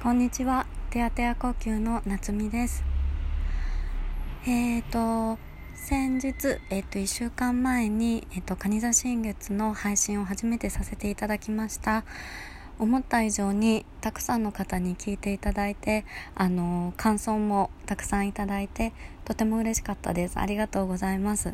こんにちは。テアテア呼吸の夏美です。えっ、ー、と、先日、えっ、ー、と、1週間前に、えっ、ー、と、蟹座新月の配信を初めてさせていただきました。思った以上にたくさんの方に聞いていただいてあの感想もたくさんいただいてとても嬉しかったです。ありがとうございます。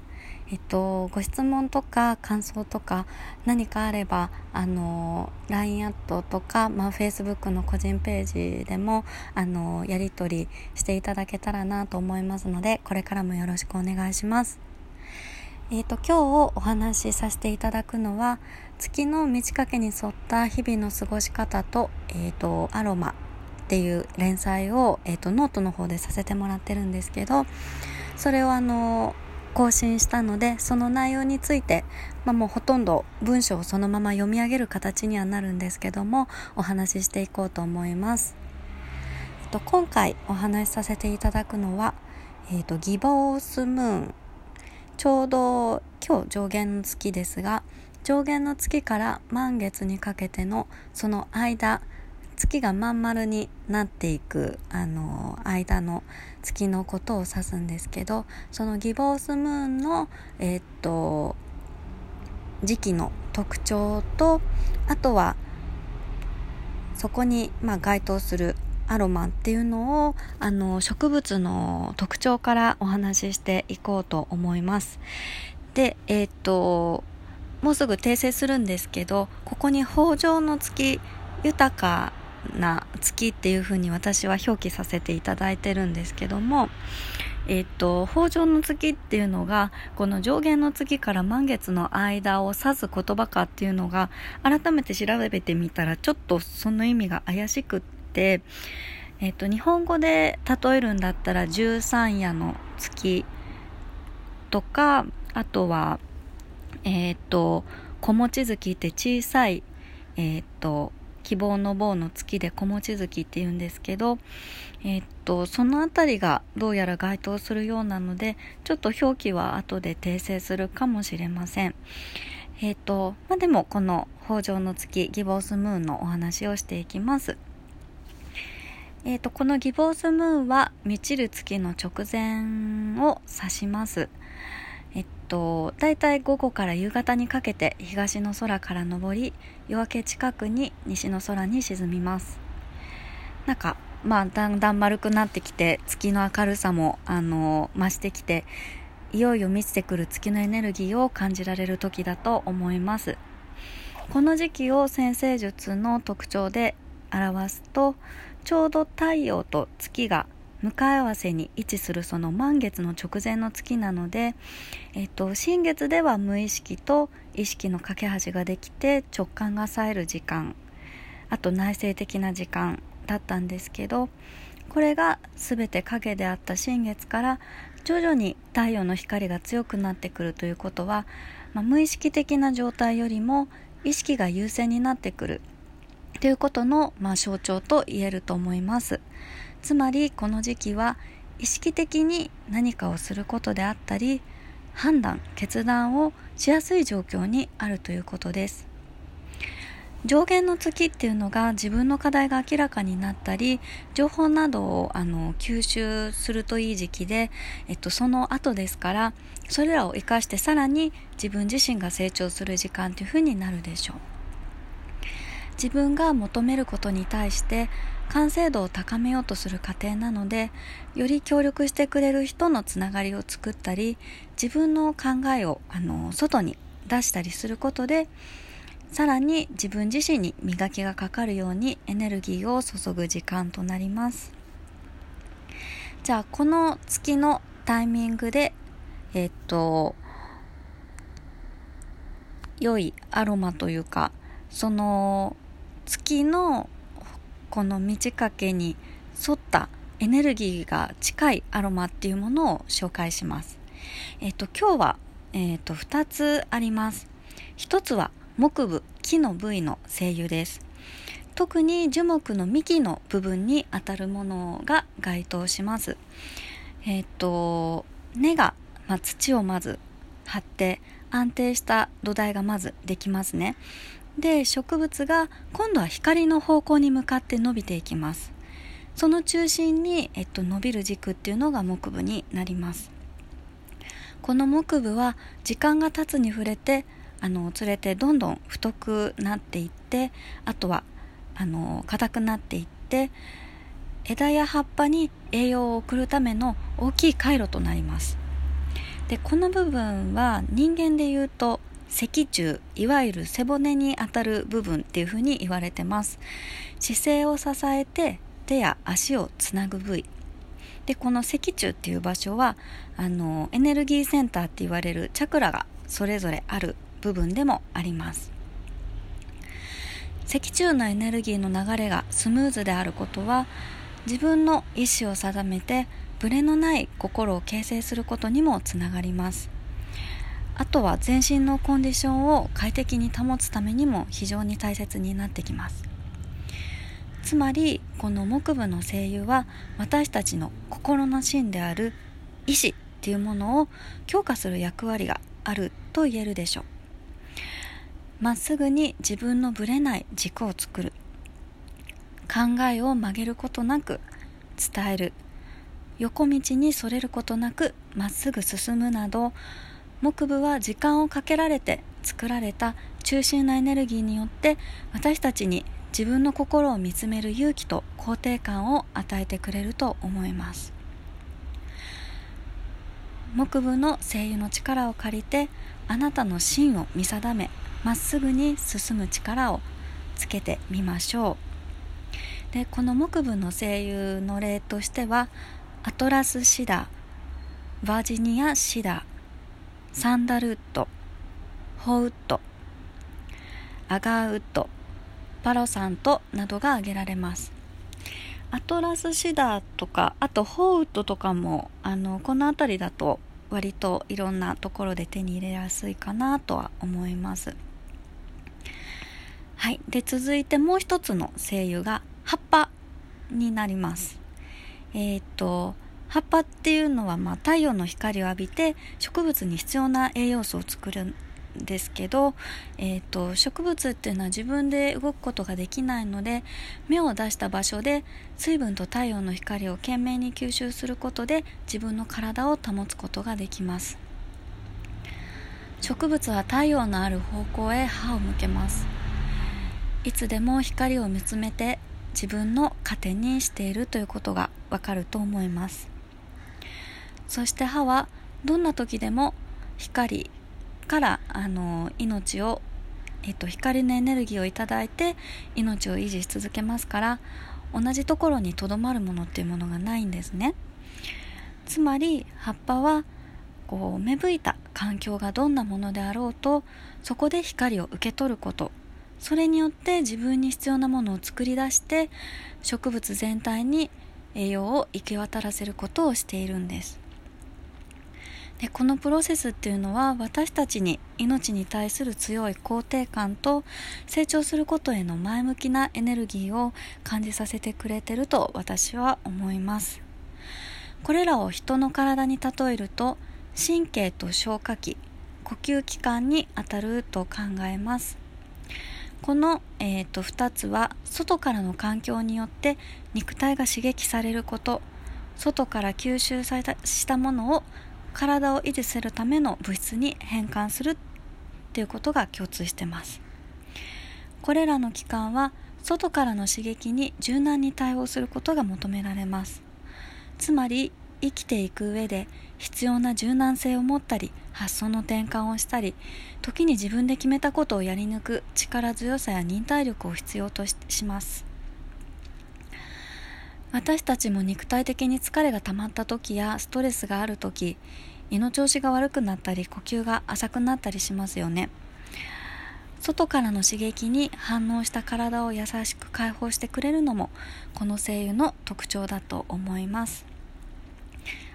えっとご質問とか感想とか何かあればあの LINE アットとか、まあ、Facebook の個人ページでもあのやり取りしていただけたらなと思いますのでこれからもよろしくお願いします。えーと、今日お話しさせていただくのは月の満ち欠けに沿った日々の過ごし方と,、えーと、アロマ。っていう連載を、えーと、ノートの方でさせてもらってるんですけどそれをあの更新したのでその内容について、まあ、もうほとんど文章をそのまま読み上げる形にはなるんですけどもお話ししていこうと思います。えっと、今回お話しさせていただくのは、えっと、ギボースムーンちょうど今日上限の月ですが上限の月から満月にかけてのその間月がまん丸になっていくあの間の月のことを指すんですけどそのギボースムーンのえー、っと時期の特徴とあとはそこに、まあ、該当するアロマっていうのをあの植物の特徴からお話ししていこうと思います。で、えっ、と、もうすぐ訂正するんですけど、ここに豊穣の月、豊かな月っていうふうに私は表記させていただいてるんですけども、えっと、豊穣の月っていうのが、この上限の月から満月の間を指す言葉かっていうのが、改めて調べてみたら、ちょっとその意味が怪しくって、えっと、日本語で例えるんだったら、十三夜の月とか、あとは、えっと、小餅月って小さい、えっと、希望の棒の月で小餅月って言うんですけど、えっと、そのあたりがどうやら該当するようなので、ちょっと表記は後で訂正するかもしれません。えっと、まあ、でもこの北条の月、ギボースムーンのお話をしていきます。えっと、このギボースムーンは満ちる月の直前を指します。と、だいたい午後から夕方にかけて東の空から昇り夜明け近くに西の空に沈みます。なんかまあだんだん丸くなってきて月の明るさもあの増してきていよいよ満ちてくる月のエネルギーを感じられる時だと思います。この時期を先生術の特徴で表すとちょうど太陽と月が向かい合わせに位置するその満月の直前の月なので、えっと、新月では無意識と意識の架け橋ができて直感が冴える時間あと内省的な時間だったんですけどこれが全て影であった新月から徐々に太陽の光が強くなってくるということは、まあ、無意識的な状態よりも意識が優先になってくるということの、まあ、象徴と言えると思います。つまりこの時期は意識的に何かをすることであったり判断決断をしやすい状況にあるということです。上限の月っていうのが自分の課題が明らかになったり情報などをあの吸収するといい時期で、えっと、その後ですからそれらを生かしてさらに自分自身が成長する時間というふうになるでしょう。自分が求めることに対して完成度を高めようとする過程なのでより協力してくれる人のつながりを作ったり自分の考えをあの外に出したりすることでさらに自分自身に磨きがかかるようにエネルギーを注ぐ時間となります。じゃあこの月のタイミングでえっと良いアロマというかその月のこの満ち欠けに沿ったエネルギーが近いアロマっていうものを紹介します。えっ、と、今日は、えっ、と、2つあります。1つは木部、木の部位の精油です。特に樹木の幹の部分に当たるものが該当します。えっ、と、根が、まあ、土をまず張って安定した土台がまずできますね。で植物が今度は光の方向に向かって伸びていきます。その中心に、えっと、伸びる軸っていうのが木部になります。この木部は時間が経つに触れてあの釣れてどんどん太くなっていってあとはあの硬くなっていって枝や葉っぱに栄養を送るための大きい回路となります。でこの部分は人間でいうと脊柱いわゆる背骨にあたる部分っていうふうに言われてます。姿勢を支えて手や足をつなぐ部位。でこの脊柱っていう場所はあのエネルギーセンターって言われるチャクラがそれぞれある部分でもあります。脊柱のエネルギーの流れがスムーズであることは自分の意思を定めてブレのない心を形成することにもつながります。あとは全身のコンディションを快適に保つためにも非常に大切になってきます。つまりこの木部の声優は私たちの心の芯である意志っていうものを強化する役割があると言えるでしょう。まっすぐに自分のぶれない軸を作る。考えを曲げることなく伝える。横道にそれることなくまっすぐ進むなど木部は時間をかけられて作られた中心のエネルギーによって私たちに自分の心を見つめる勇気と肯定感を与えてくれると思います。木部の声優の力を借りてあなたの芯を見定めまっすぐに進む力をつけてみましょう。でこの木部の声優の例としてはアトラスシダーバージニアシダサンダルウッドホウッドアガーウッドパロサントなどが挙げられます。アトラスシダーとかあとホウッドとかもあのこの辺りだと割といろんなところで手に入れやすいかなとは思います。はい。で続いてもう一つの精油が葉っぱになります。えっ、と葉っぱっていうのは、まあ、太陽の光を浴びて植物に必要な栄養素を作るんですけど、えーと、植物っていうのは自分で動くことができないので芽を出した場所で水分と太陽の光を懸命に吸収することで自分の体を保つことができます。植物は太陽のある方向へ歯を向けます。いつでも光を見つめて自分の糧にしているということがわかると思います。そして歯はどんな時でも光からあの命を、えっと、光のエネルギーをいただいて命を維持し続けますから同じところにとどまるものっていうものがないんですね。つまり葉っぱはこう芽吹いた環境がどんなものであろうとそこで光を受け取ること。それによって自分に必要なものを作り出して植物全体に栄養を行き渡らせることをしているんです。でこのプロセスっていうのは私たちに命に対する強い肯定感と成長することへの前向きなエネルギーを感じさせてくれてると私は思います。これらを人の体に例えると神経と消化器呼吸器官にあたると考えます。この、えーと、2つは外からの環境によって肉体が刺激されること。外から吸収されたしたものを体を維持するための物質に変換するっていうことが共通してます。これらの器官は外からの刺激に柔軟に対応することが求められます。つまり生きていく上で必要な柔軟性を持ったり発想の転換をしたり時に自分で決めたことをやり抜く力強さや忍耐力を必要とします。私たちも肉体的に疲れが溜まった時やストレスがある時胃の調子が悪くなったり呼吸が浅くなったりしますよね。外からの刺激に反応した体を優しく解放してくれるのもこの精油の特徴だと思います。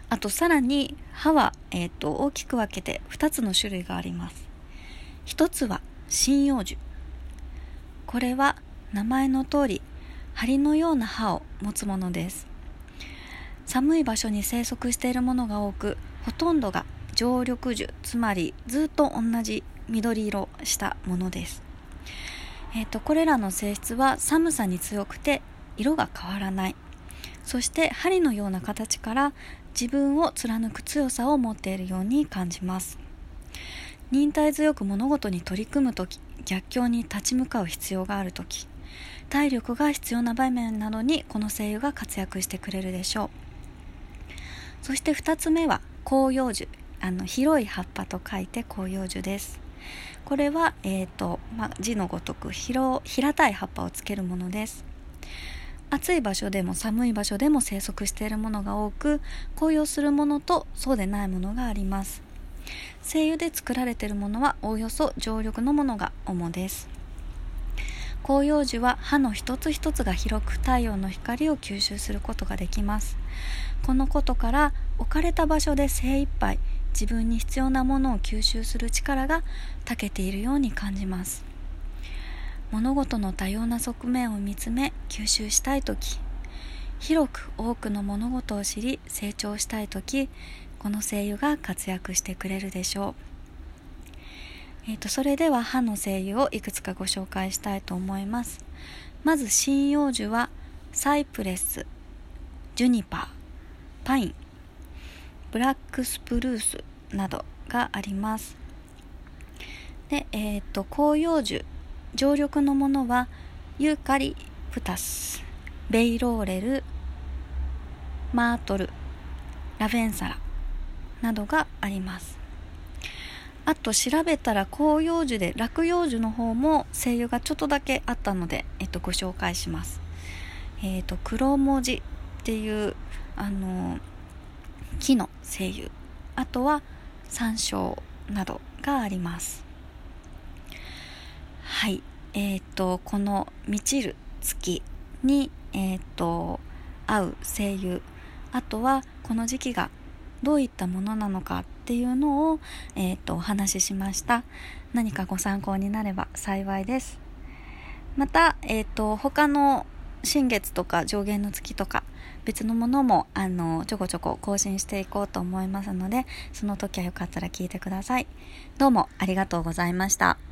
あとさらに歯は、えーと、大きく分けて2つの種類があります。1つは針葉樹。これは名前の通り針のような歯を持つものです。寒い場所に生息しているものが多くほとんどが常緑樹つまりずっと同じ緑色したものです。えーとこれらの性質は寒さに強くて色が変わらない。そして針のような形から自分を貫く強さを持っているように感じます。忍耐強く物事に取り組む時逆境に立ち向かう必要がある時。体力が必要な場面などにこの声優が活躍してくれるでしょう。そして2つ目は広葉樹。あの広い葉っぱと書いて広葉樹です。これは、えーとま、字のごとく平たい葉っぱをつけるものです。暑い場所でも寒い場所でも生息しているものが多く紅葉するものとそうでないものがあります。精油で作られているものはおおよそ常緑のものが主です。広葉樹は葉の一つ一つが広く太陽の光を吸収することができます。このことから置かれた場所で精一杯自分に必要なものを吸収する力が長けているように感じます。物事の多様な側面を見つめ吸収したい時。広く多くの物事を知り成長したい時この声優が活躍してくれるでしょう、えーと、それでは歯の声優をいくつかご紹介したいと思います。まず針葉樹はサイプレスジュニパーパインブラックスプルースなどがあります。で、えーと広葉樹常緑のものはユーカリプタスベイローレルマートルラベンサラなどがあります。あと調べたら広葉樹で落葉樹の方も精油がちょっとだけあったので、えっと、ご紹介します。えっ、ー、と黒文字っていうあの木の精油。あとは山椒などがあります。はい。え、ー、とこの「満ちる月に」えっ、ー、と合う精油。あとはこの時期がどういったものなのかっていうのを、えーと、お話ししました。何かご参考になれば幸いです。また、えーと、他の新月とか上限の月とか別のものもあのちょこちょこ更新していこうと思いますのでその時はよかったら聞いてください。どうもありがとうございました。